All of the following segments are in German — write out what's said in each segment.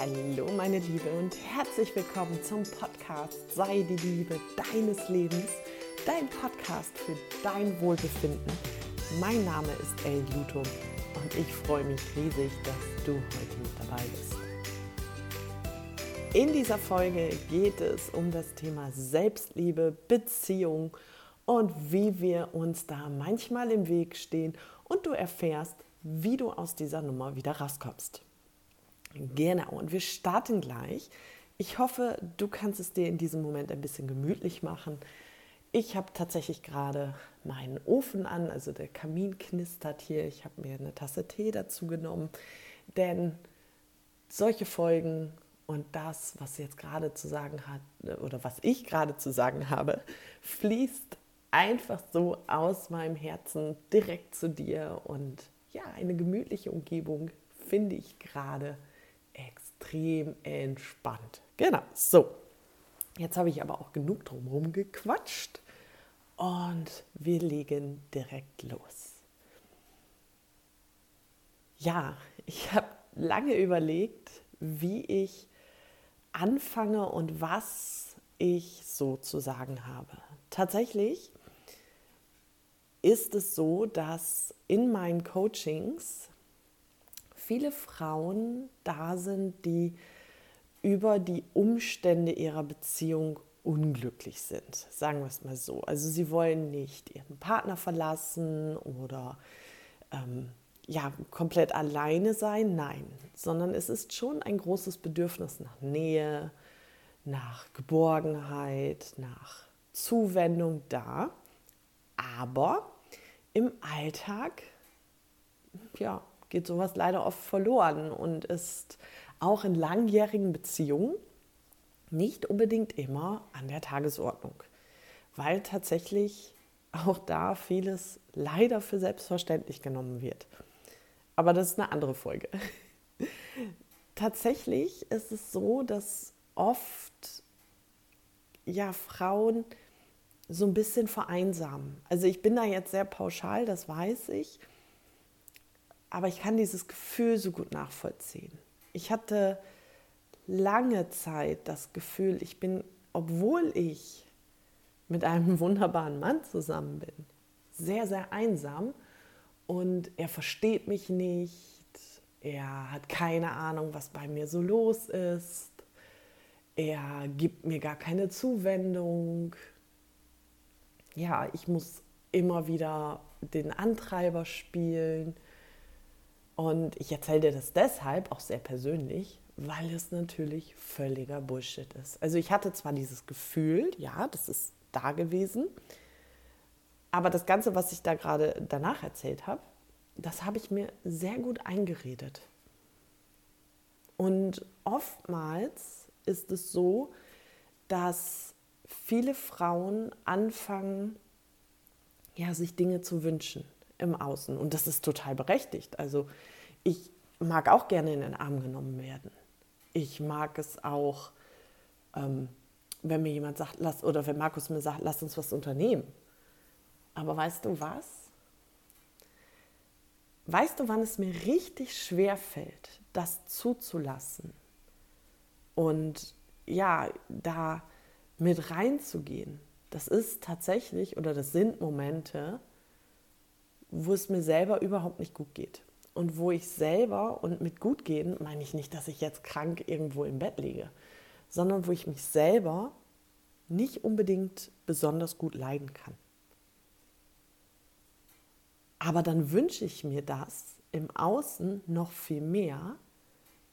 Hallo meine Liebe und herzlich willkommen zum Podcast Sei die Liebe deines Lebens, dein Podcast für dein Wohlbefinden. Mein Name ist El Lutum und ich freue mich riesig, dass du heute mit dabei bist. In dieser Folge geht es um das Thema Selbstliebe, Beziehung und wie wir uns da manchmal im Weg stehen und du erfährst, wie du aus dieser Nummer wieder rauskommst. Genau, und wir starten gleich. Ich hoffe, du kannst es dir in diesem Moment ein bisschen gemütlich machen. Ich habe tatsächlich gerade meinen Ofen an, also der Kamin knistert hier. Ich habe mir eine Tasse Tee dazu genommen, denn solche Folgen und das, was jetzt gerade zu sagen hat oder was ich gerade zu sagen habe, fließt einfach so aus meinem Herzen direkt zu dir und ja, eine gemütliche Umgebung finde ich gerade extrem entspannt. Genau, so. Jetzt habe ich aber auch genug drumherum gequatscht und wir legen direkt los. Ja, ich habe lange überlegt, wie ich anfange und was ich so zu sagen habe. Tatsächlich ist es so, dass in meinen Coachings viele Frauen da sind, die über die Umstände ihrer Beziehung unglücklich sind, sagen wir es mal so. Also sie wollen nicht ihren Partner verlassen oder ähm, ja, komplett alleine sein, nein, sondern es ist schon ein großes Bedürfnis nach Nähe, nach Geborgenheit, nach Zuwendung da. Aber im Alltag ja, geht sowas leider oft verloren und ist auch in langjährigen Beziehungen nicht unbedingt immer an der Tagesordnung, weil tatsächlich auch da vieles leider für selbstverständlich genommen wird. Aber das ist eine andere Folge. tatsächlich ist es so, dass oft ja Frauen so ein bisschen vereinsamen. Also ich bin da jetzt sehr pauschal, das weiß ich, aber ich kann dieses Gefühl so gut nachvollziehen. Ich hatte lange Zeit das Gefühl, ich bin, obwohl ich mit einem wunderbaren Mann zusammen bin, sehr, sehr einsam und er versteht mich nicht, er hat keine Ahnung, was bei mir so los ist, er gibt mir gar keine Zuwendung. Ja, ich muss immer wieder den Antreiber spielen und ich erzähle dir das deshalb auch sehr persönlich, weil es natürlich völliger Bullshit ist. Also ich hatte zwar dieses Gefühl, ja, das ist da gewesen, aber das Ganze, was ich da gerade danach erzählt habe, das habe ich mir sehr gut eingeredet. Und oftmals ist es so, dass viele Frauen anfangen, ja, sich Dinge zu wünschen im Außen. Und das ist total berechtigt. Also ich mag auch gerne in den Arm genommen werden. Ich mag es auch, ähm, wenn mir jemand sagt, lass, oder wenn Markus mir sagt, lass uns was unternehmen. Aber weißt du was? Weißt du, wann es mir richtig schwer fällt, das zuzulassen und ja, da mit reinzugehen? Das ist tatsächlich oder das sind Momente, wo es mir selber überhaupt nicht gut geht. Und wo ich selber, und mit gut gehen meine ich nicht, dass ich jetzt krank irgendwo im Bett liege, sondern wo ich mich selber nicht unbedingt besonders gut leiden kann. Aber dann wünsche ich mir das im Außen noch viel mehr,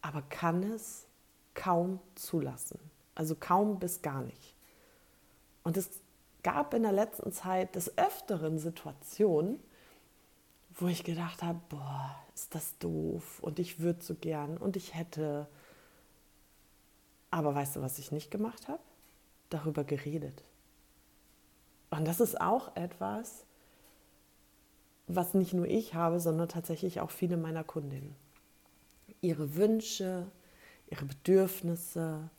aber kann es kaum zulassen. Also kaum bis gar nicht. Und es gab in der letzten Zeit des Öfteren Situationen, wo ich gedacht habe, boah, ist das doof und ich würde so gern und ich hätte. Aber weißt du, was ich nicht gemacht habe? Darüber geredet. Und das ist auch etwas, was nicht nur ich habe, sondern tatsächlich auch viele meiner Kundinnen. Ihre Wünsche, ihre Bedürfnisse,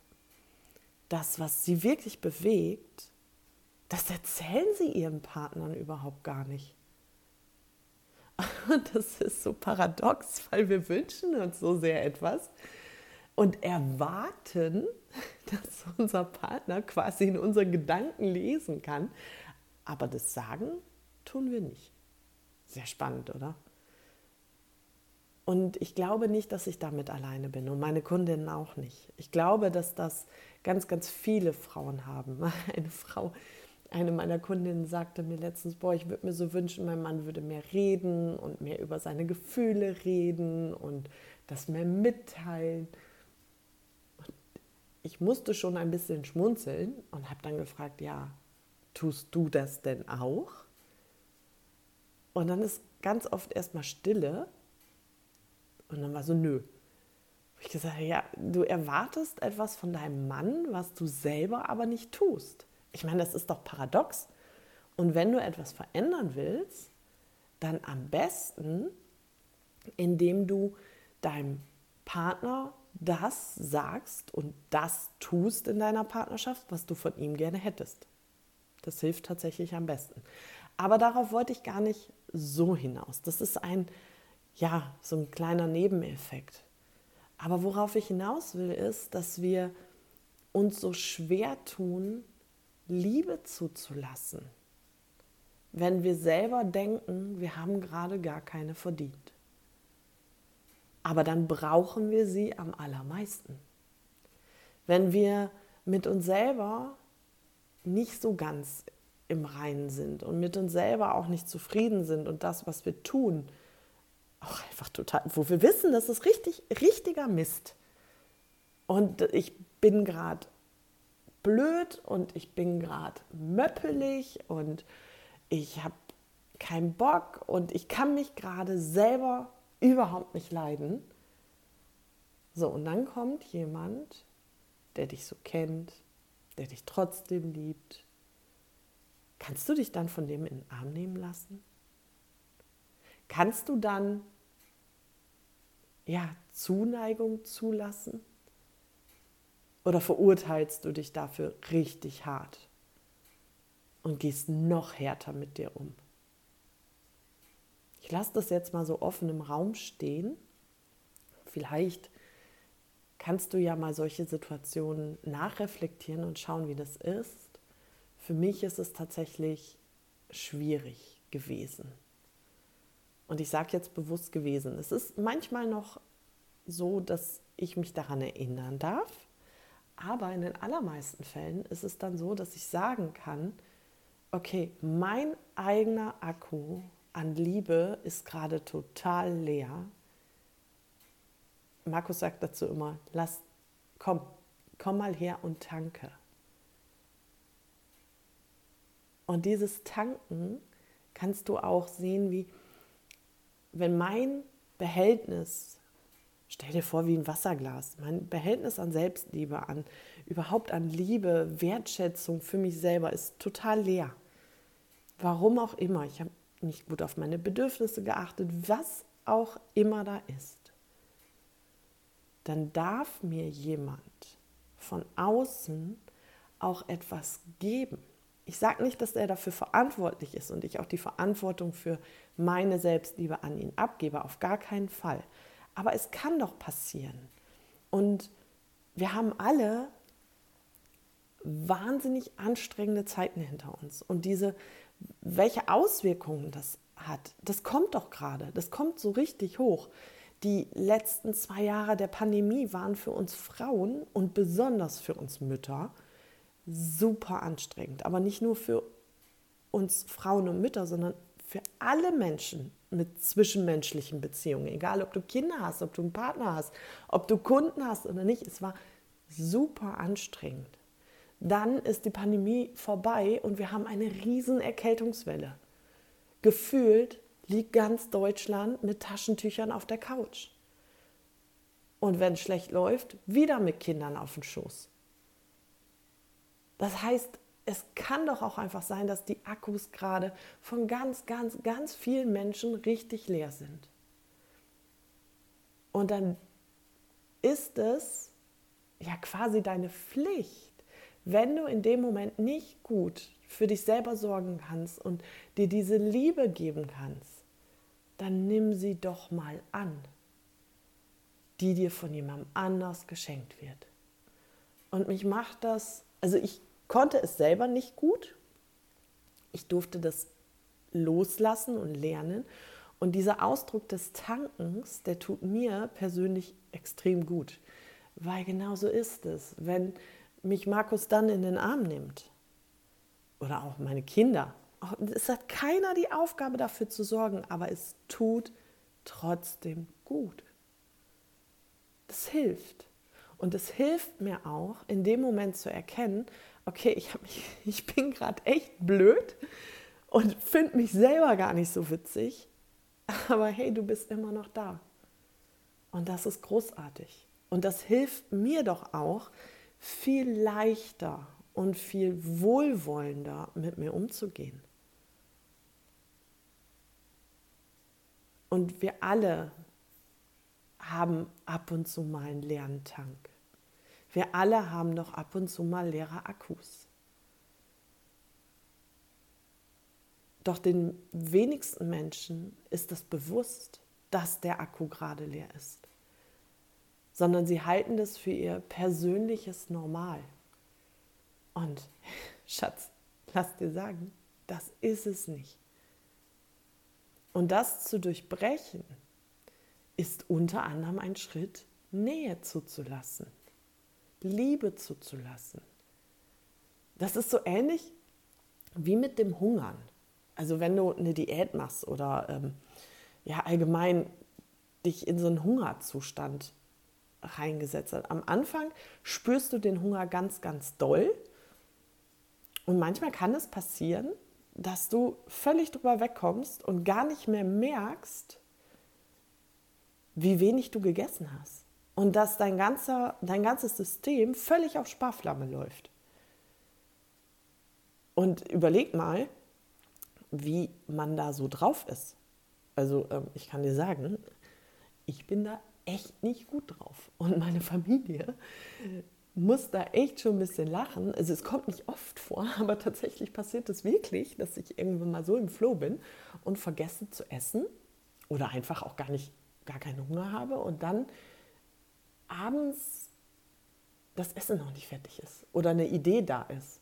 das, was sie wirklich bewegt, das erzählen sie ihren Partnern überhaupt gar nicht. Das ist so paradox, weil wir wünschen uns so sehr etwas. und erwarten, dass unser Partner quasi in unseren Gedanken lesen kann. Aber das Sagen tun wir nicht. Sehr spannend, oder? Und ich glaube nicht, dass ich damit alleine bin und meine Kundinnen auch nicht. Ich glaube, dass das ganz, ganz viele Frauen haben. Eine Frau, eine meiner Kundinnen sagte mir letztens, boah, ich würde mir so wünschen, mein Mann würde mehr reden und mehr über seine Gefühle reden und das mehr mitteilen. Und ich musste schon ein bisschen schmunzeln und habe dann gefragt, ja, tust du das denn auch? Und dann ist ganz oft erstmal Stille und dann war so, nö. Ich gesagt, ja, du erwartest etwas von deinem Mann, was du selber aber nicht tust. Ich meine, das ist doch paradox. Und wenn du etwas verändern willst, dann am besten, indem du deinem Partner das sagst und das tust in deiner Partnerschaft, was du von ihm gerne hättest. Das hilft tatsächlich am besten. Aber darauf wollte ich gar nicht so hinaus. Das ist ein ja, so ein kleiner Nebeneffekt. Aber worauf ich hinaus will, ist, dass wir uns so schwer tun, Liebe zuzulassen, wenn wir selber denken, wir haben gerade gar keine verdient. Aber dann brauchen wir sie am allermeisten. Wenn wir mit uns selber nicht so ganz im Reinen sind und mit uns selber auch nicht zufrieden sind und das, was wir tun, auch einfach total, wo wir wissen, das ist richtig, richtiger Mist. Und ich bin gerade blöd und ich bin gerade möppelig und ich habe keinen Bock und ich kann mich gerade selber überhaupt nicht leiden. So, und dann kommt jemand, der dich so kennt, der dich trotzdem liebt. Kannst du dich dann von dem in den Arm nehmen lassen? Kannst du dann ja, Zuneigung zulassen? Oder verurteilst du dich dafür richtig hart und gehst noch härter mit dir um? Ich lasse das jetzt mal so offen im Raum stehen. Vielleicht kannst du ja mal solche Situationen nachreflektieren und schauen, wie das ist. Für mich ist es tatsächlich schwierig gewesen. Und ich sage jetzt bewusst gewesen. Es ist manchmal noch so, dass ich mich daran erinnern darf. Aber in den allermeisten Fällen ist es dann so, dass ich sagen kann, okay, mein eigener Akku an Liebe ist gerade total leer. Markus sagt dazu immer, lass, komm, komm mal her und tanke. Und dieses Tanken kannst du auch sehen, wie wenn mein Behältnis, stell dir vor wie ein Wasserglas, mein Behältnis an Selbstliebe, an überhaupt an Liebe, Wertschätzung für mich selber ist total leer. Warum auch immer, ich habe nicht gut auf meine Bedürfnisse geachtet, was auch immer da ist, dann darf mir jemand von außen auch etwas geben. Ich sage nicht, dass er dafür verantwortlich ist und ich auch die Verantwortung für meine Selbstliebe an ihn abgebe, auf gar keinen Fall. Aber es kann doch passieren. Und wir haben alle wahnsinnig anstrengende Zeiten hinter uns. Und diese, welche Auswirkungen das hat, das kommt doch gerade, das kommt so richtig hoch. Die letzten zwei Jahre der Pandemie waren für uns Frauen und besonders für uns Mütter super anstrengend. Aber nicht nur für uns Frauen und Mütter, sondern für alle Menschen mit zwischenmenschlichen Beziehungen. Egal, ob du Kinder hast, ob du einen Partner hast, ob du Kunden hast oder nicht. Es war super anstrengend. Dann ist die Pandemie vorbei und wir haben eine riesen Erkältungswelle. Gefühlt liegt ganz Deutschland mit Taschentüchern auf der Couch. Und wenn es schlecht läuft, wieder mit Kindern auf dem Schoß. Das heißt, es kann doch auch einfach sein, dass die Akkus gerade von ganz, ganz, ganz vielen Menschen richtig leer sind. Und dann ist es ja quasi deine Pflicht, wenn du in dem Moment nicht gut für dich selber sorgen kannst und dir diese Liebe geben kannst, dann nimm sie doch mal an. die dir von jemandem anders geschenkt wird. Und mich macht das, also ich konnte es selber nicht gut. Ich durfte das loslassen und lernen. Und dieser Ausdruck des Tankens, der tut mir persönlich extrem gut. Weil genau so ist es. Wenn mich Markus dann in den Arm nimmt oder auch meine Kinder, es hat keiner die Aufgabe dafür zu sorgen, aber es tut trotzdem gut. Das hilft. Und es hilft mir auch, in dem Moment zu erkennen, okay, ich, mich, ich bin gerade echt blöd und finde mich selber gar nicht so witzig, aber hey, du bist immer noch da. Und das ist großartig. Und das hilft mir doch auch, viel leichter und viel wohlwollender mit mir umzugehen. Und wir alle haben ab und zu mal einen leeren Tank. Wir alle haben doch ab und zu mal leere Akkus. Doch den wenigsten Menschen ist es bewusst, dass der Akku gerade leer ist, sondern sie halten das für ihr persönliches Normal. Und Schatz, lass dir sagen, das ist es nicht. Und das zu durchbrechen, ist unter anderem ein Schritt, Nähe zuzulassen, Liebe zuzulassen. Das ist so ähnlich wie mit dem Hungern. Also wenn du eine Diät machst oder ähm, ja allgemein dich in so einen Hungerzustand reingesetzt hast. Am Anfang spürst du den Hunger ganz, ganz doll. Und manchmal kann es passieren, dass du völlig drüber wegkommst und gar nicht mehr merkst, wie wenig du gegessen hast. Und dass dein, ganzer, dein ganzes System völlig auf Sparflamme läuft. Und überleg mal, wie man da so drauf ist. Also ähm, ich kann dir sagen, ich bin da echt nicht gut drauf. Und meine Familie muss da echt schon ein bisschen lachen. Also es kommt nicht oft vor, aber tatsächlich passiert es wirklich, dass ich irgendwann mal so im Flow bin und vergesse zu essen oder einfach auch gar nicht, gar keinen Hunger habe und dann abends das Essen noch nicht fertig ist oder eine Idee da ist.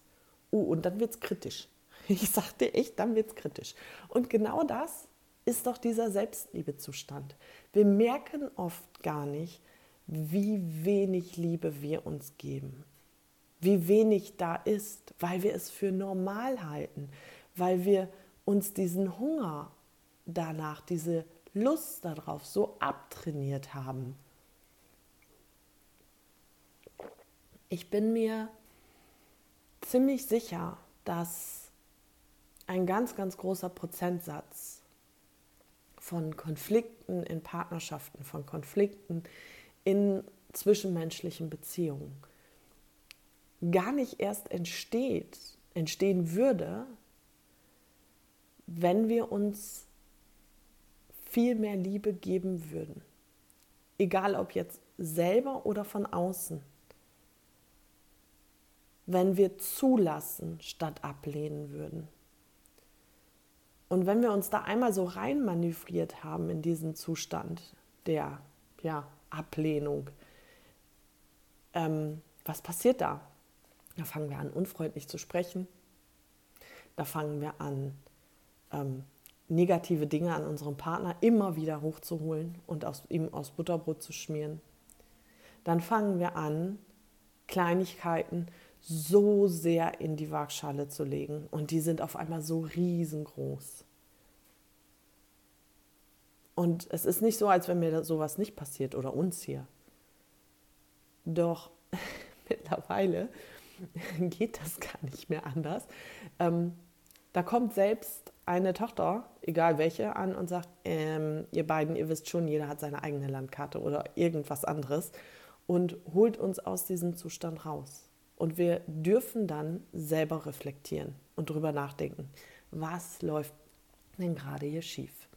Oh, und dann wird es kritisch. Ich sagte echt, dann wird es kritisch. Und genau das ist doch dieser Selbstliebezustand. Wir merken oft gar nicht, wie wenig Liebe wir uns geben. Wie wenig da ist, weil wir es für normal halten, weil wir uns diesen Hunger danach, diese Lust darauf so abtrainiert haben. Ich bin mir ziemlich sicher, dass ein ganz, ganz großer Prozentsatz von Konflikten in Partnerschaften, von Konflikten in zwischenmenschlichen Beziehungen gar nicht erst entsteht, entstehen würde, wenn wir uns viel mehr Liebe geben würden. Egal ob jetzt selber oder von außen. Wenn wir zulassen statt ablehnen würden. Und wenn wir uns da einmal so reinmanövriert haben in diesen Zustand der ja, Ablehnung, ähm, was passiert da? Da fangen wir an, unfreundlich zu sprechen. Da fangen wir an, ähm, negative Dinge an unserem Partner immer wieder hochzuholen und aus, ihm aus Butterbrot zu schmieren. Dann fangen wir an, Kleinigkeiten so sehr in die Waagschale zu legen und die sind auf einmal so riesengroß. Und es ist nicht so, als wenn mir sowas nicht passiert oder uns hier. Doch mittlerweile geht das gar nicht mehr anders. Ähm, da kommt selbst eine Tochter, egal welche, an und sagt, ähm, ihr beiden, ihr wisst schon, jeder hat seine eigene Landkarte oder irgendwas anderes und holt uns aus diesem Zustand raus. Und wir dürfen dann selber reflektieren und darüber nachdenken, was läuft denn gerade hier schief.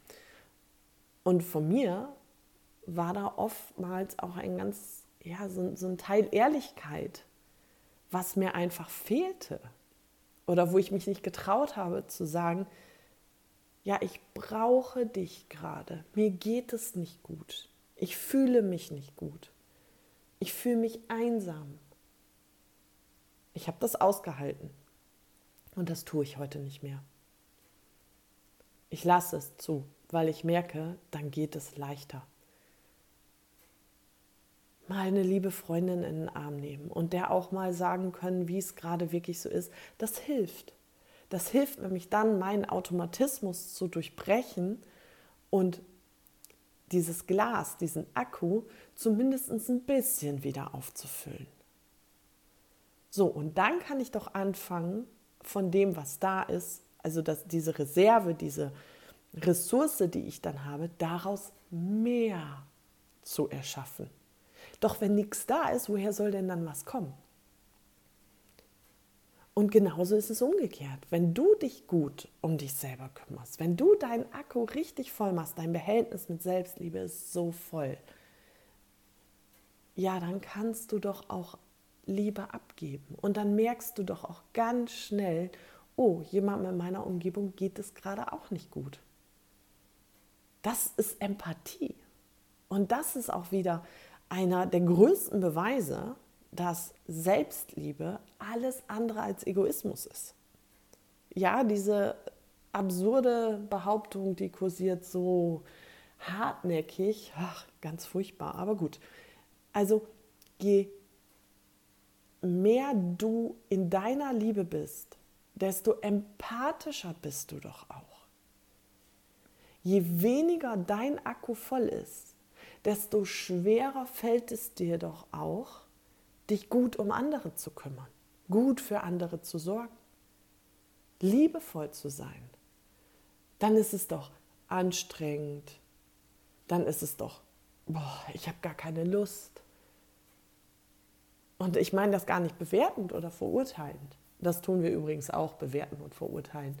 Und von mir war da oftmals auch ein ganz, ja, so, so ein Teil Ehrlichkeit, was mir einfach fehlte. Oder wo ich mich nicht getraut habe zu sagen, ja, ich brauche dich gerade. Mir geht es nicht gut. Ich fühle mich nicht gut. Ich fühle mich einsam. Ich habe das ausgehalten. Und das tue ich heute nicht mehr. Ich lasse es zu, weil ich merke, dann geht es leichter. Mal eine liebe Freundin in den Arm nehmen und der auch mal sagen können, wie es gerade wirklich so ist, das hilft. Das hilft nämlich dann, meinen Automatismus zu durchbrechen und dieses Glas, diesen Akku zumindest ein bisschen wieder aufzufüllen. So, und dann kann ich doch anfangen, von dem, was da ist, also dass diese Reserve, diese Ressource, die ich dann habe, daraus mehr zu erschaffen. Doch wenn nichts da ist, woher soll denn dann was kommen? Und genauso ist es umgekehrt. Wenn du dich gut um dich selber kümmerst, wenn du deinen Akku richtig voll machst, dein Behältnis mit Selbstliebe ist so voll, ja, dann kannst du doch auch Liebe abgeben. Und dann merkst du doch auch ganz schnell, oh, jemandem in meiner Umgebung geht es gerade auch nicht gut. Das ist Empathie. Und das ist auch wieder einer der größten Beweise, dass Selbstliebe alles andere als Egoismus ist. Ja, diese absurde Behauptung, die kursiert so hartnäckig, ach, ganz furchtbar, aber gut. Also je mehr du in deiner Liebe bist, desto empathischer bist du doch auch. Je weniger dein Akku voll ist, desto schwerer fällt es dir doch auch, dich gut um andere zu kümmern, gut für andere zu sorgen, liebevoll zu sein. Dann ist es doch anstrengend, dann ist es doch, boah, ich habe gar keine Lust, und ich meine das gar nicht bewertend oder verurteilend. Das tun wir übrigens auch, bewerten und verurteilen,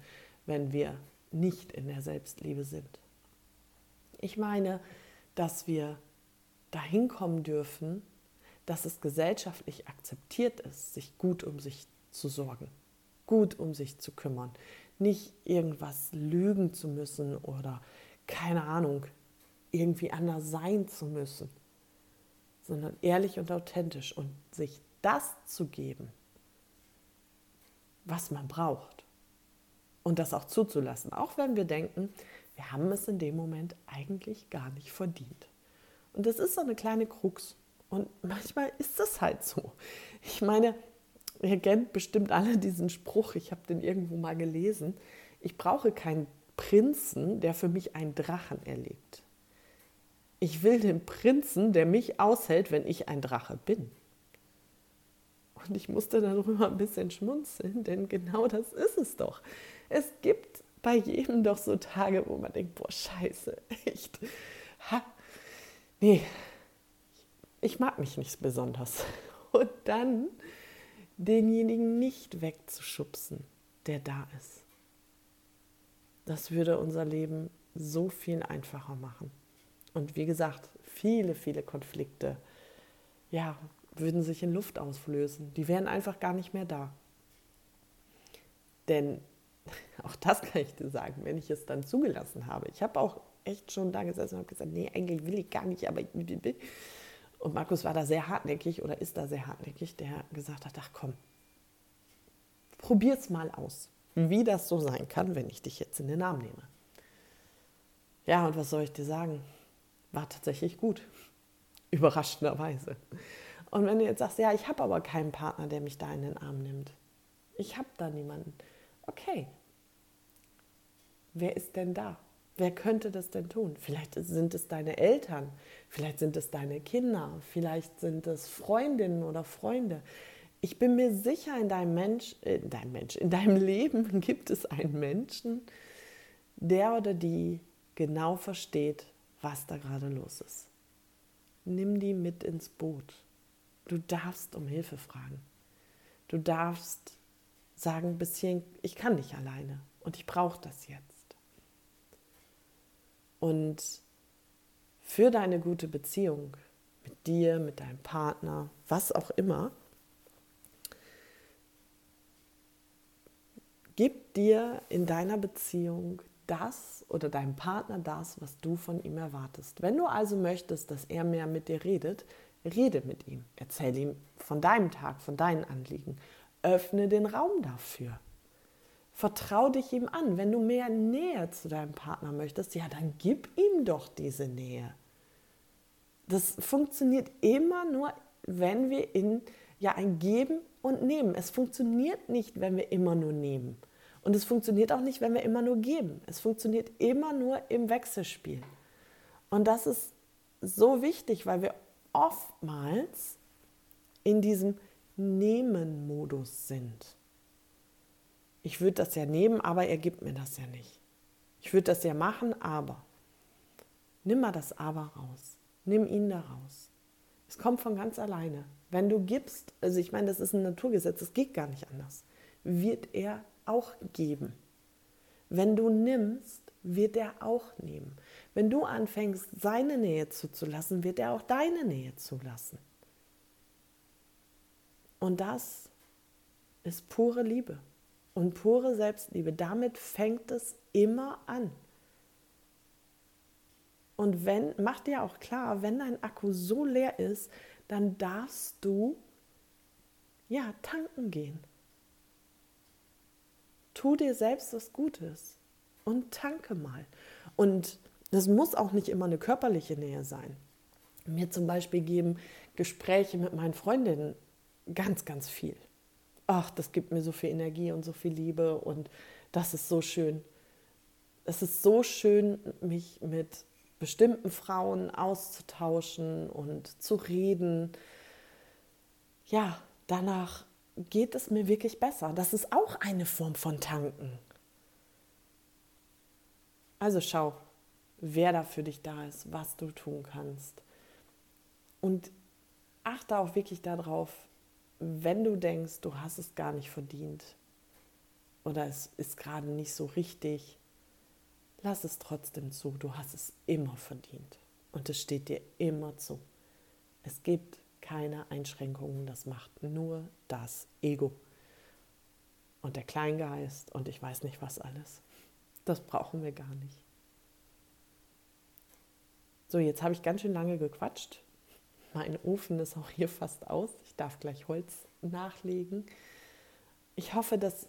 wenn wir nicht in der Selbstliebe sind. Ich meine, dass wir dahin kommen dürfen, dass es gesellschaftlich akzeptiert ist, sich gut um sich zu sorgen, gut um sich zu kümmern, nicht irgendwas lügen zu müssen oder keine Ahnung, irgendwie anders sein zu müssen sondern ehrlich und authentisch und sich das zu geben, was man braucht. Und das auch zuzulassen, auch wenn wir denken, wir haben es in dem Moment eigentlich gar nicht verdient. Und das ist so eine kleine Krux. Und manchmal ist es halt so. Ich meine, ihr kennt bestimmt alle diesen Spruch, ich habe den irgendwo mal gelesen. Ich brauche keinen Prinzen, der für mich einen Drachen erlebt ich will den Prinzen, der mich aushält, wenn ich ein Drache bin. Und ich musste darüber ein bisschen schmunzeln, denn genau das ist es doch. Es gibt bei jedem doch so Tage, wo man denkt, boah, scheiße, echt. Ha, nee, ich mag mich nicht besonders. Und dann denjenigen nicht wegzuschubsen, der da ist. Das würde unser Leben so viel einfacher machen. Und wie gesagt, viele, viele Konflikte, ja, würden sich in Luft auslösen. Die wären einfach gar nicht mehr da. Denn auch das kann ich dir sagen, wenn ich es dann zugelassen habe. Ich habe auch echt schon da gesessen und habe gesagt, nee, eigentlich will ich gar nicht, aber ich. Und Markus war da sehr hartnäckig oder ist da sehr hartnäckig, der gesagt hat, ach komm, probier's mal aus, wie das so sein kann, wenn ich dich jetzt in den Arm nehme. Ja, und was soll ich dir sagen? War tatsächlich gut. Überraschenderweise. Und wenn du jetzt sagst, ja, ich habe aber keinen Partner, der mich da in den Arm nimmt. Ich habe da niemanden. Okay. Wer ist denn da? Wer könnte das denn tun? Vielleicht sind es deine Eltern, vielleicht sind es deine Kinder, vielleicht sind es Freundinnen oder Freunde. Ich bin mir sicher, in deinem Mensch, in deinem Mensch, in deinem Leben gibt es einen Menschen, der oder die genau versteht, was da gerade los ist. Nimm die mit ins Boot. Du darfst um Hilfe fragen. Du darfst sagen, bisschen, ich kann nicht alleine und ich brauche das jetzt. Und für deine gute Beziehung mit dir, mit deinem Partner, was auch immer, gib dir in deiner Beziehung das oder deinem Partner das, was du von ihm erwartest. Wenn du also möchtest, dass er mehr mit dir redet, rede mit ihm. Erzähl ihm von deinem Tag, von deinen Anliegen. Öffne den Raum dafür. Vertrau dich ihm an. Wenn du mehr Nähe zu deinem Partner möchtest, ja, dann gib ihm doch diese Nähe. Das funktioniert immer nur, wenn wir in ja ein Geben und Nehmen. Es funktioniert nicht, wenn wir immer nur nehmen. Und es funktioniert auch nicht, wenn wir immer nur geben. Es funktioniert immer nur im Wechselspiel. Und das ist so wichtig, weil wir oftmals in diesem Nehmen-Modus sind. Ich würde das ja nehmen, aber er gibt mir das ja nicht. Ich würde das ja machen, aber. Nimm mal das Aber raus. Nimm ihn da raus. Es kommt von ganz alleine. Wenn du gibst, also ich meine, das ist ein Naturgesetz, es geht gar nicht anders, wird er auch geben. Wenn du nimmst, wird er auch nehmen. Wenn du anfängst, seine Nähe zuzulassen, wird er auch deine Nähe zulassen. Und das ist pure Liebe und pure Selbstliebe. Damit fängt es immer an. Und wenn, mach dir auch klar, wenn dein Akku so leer ist, dann darfst du ja tanken gehen. Tu dir selbst was Gutes und tanke mal. Und das muss auch nicht immer eine körperliche Nähe sein. Mir zum Beispiel geben Gespräche mit meinen Freundinnen ganz, ganz viel. Ach, das gibt mir so viel Energie und so viel Liebe und das ist so schön. Es ist so schön, mich mit bestimmten Frauen auszutauschen und zu reden. Ja, danach geht es mir wirklich besser. Das ist auch eine Form von Tanken. Also schau, wer da für dich da ist, was du tun kannst. Und achte auch wirklich darauf, wenn du denkst, du hast es gar nicht verdient oder es ist gerade nicht so richtig, lass es trotzdem zu. Du hast es immer verdient und es steht dir immer zu. Es gibt keine Einschränkungen, das macht nur das Ego und der Kleingeist und ich weiß nicht was alles. Das brauchen wir gar nicht. So, jetzt habe ich ganz schön lange gequatscht. Mein Ofen ist auch hier fast aus. Ich darf gleich Holz nachlegen. Ich hoffe, dass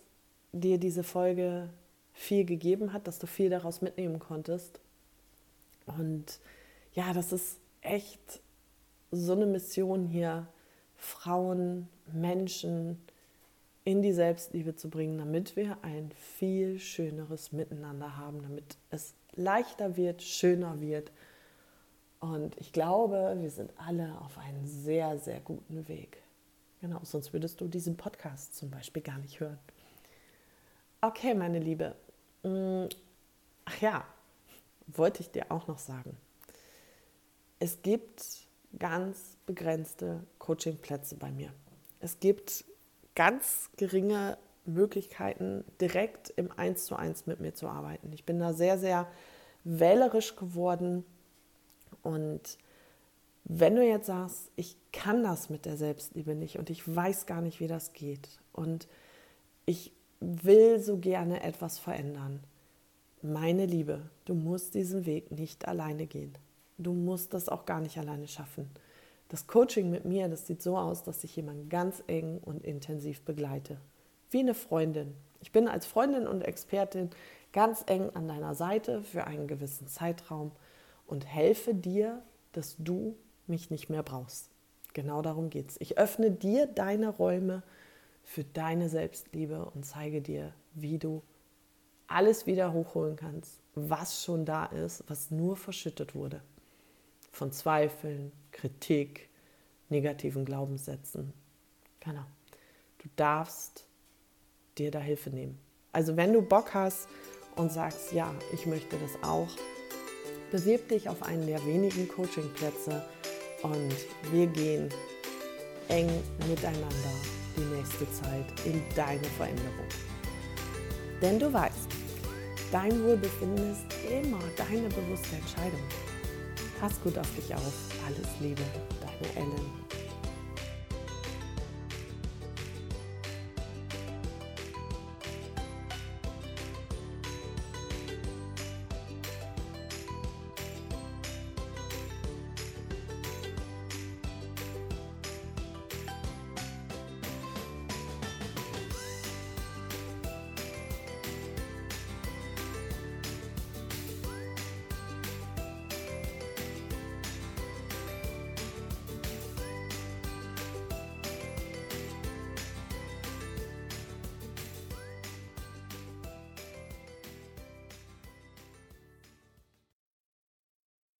dir diese Folge viel gegeben hat, dass du viel daraus mitnehmen konntest. Und ja, das ist echt so eine Mission hier, Frauen, Menschen in die Selbstliebe zu bringen, damit wir ein viel schöneres Miteinander haben, damit es leichter wird, schöner wird. Und ich glaube, wir sind alle auf einem sehr, sehr guten Weg. Genau, sonst würdest du diesen Podcast zum Beispiel gar nicht hören. Okay, meine Liebe. Mm, ach ja, wollte ich dir auch noch sagen. Es gibt ganz begrenzte Coachingplätze bei mir. Es gibt ganz geringe Möglichkeiten, direkt im Eins zu eins mit mir zu arbeiten. Ich bin da sehr, sehr wählerisch geworden. Und wenn du jetzt sagst, ich kann das mit der Selbstliebe nicht und ich weiß gar nicht, wie das geht und ich will so gerne etwas verändern. Meine Liebe, du musst diesen Weg nicht alleine gehen. Du musst das auch gar nicht alleine schaffen. Das Coaching mit mir, das sieht so aus, dass ich jemanden ganz eng und intensiv begleite. Wie eine Freundin. Ich bin als Freundin und Expertin ganz eng an deiner Seite für einen gewissen Zeitraum und helfe dir, dass du mich nicht mehr brauchst. Genau darum geht es. Ich öffne dir deine Räume für deine Selbstliebe und zeige dir, wie du alles wieder hochholen kannst, was schon da ist, was nur verschüttet wurde. Von Zweifeln, Kritik, negativen Glaubenssätzen. Genau. Du darfst dir da Hilfe nehmen. Also wenn du Bock hast und sagst, ja, ich möchte das auch, bewirb dich auf einen der wenigen Coachingplätze und wir gehen eng miteinander die nächste Zeit in deine Veränderung. Denn du weißt, dein Wohlbefinden ist immer deine bewusste Entscheidung. Pass gut auf dich auf. Alles Liebe, deine Ellen.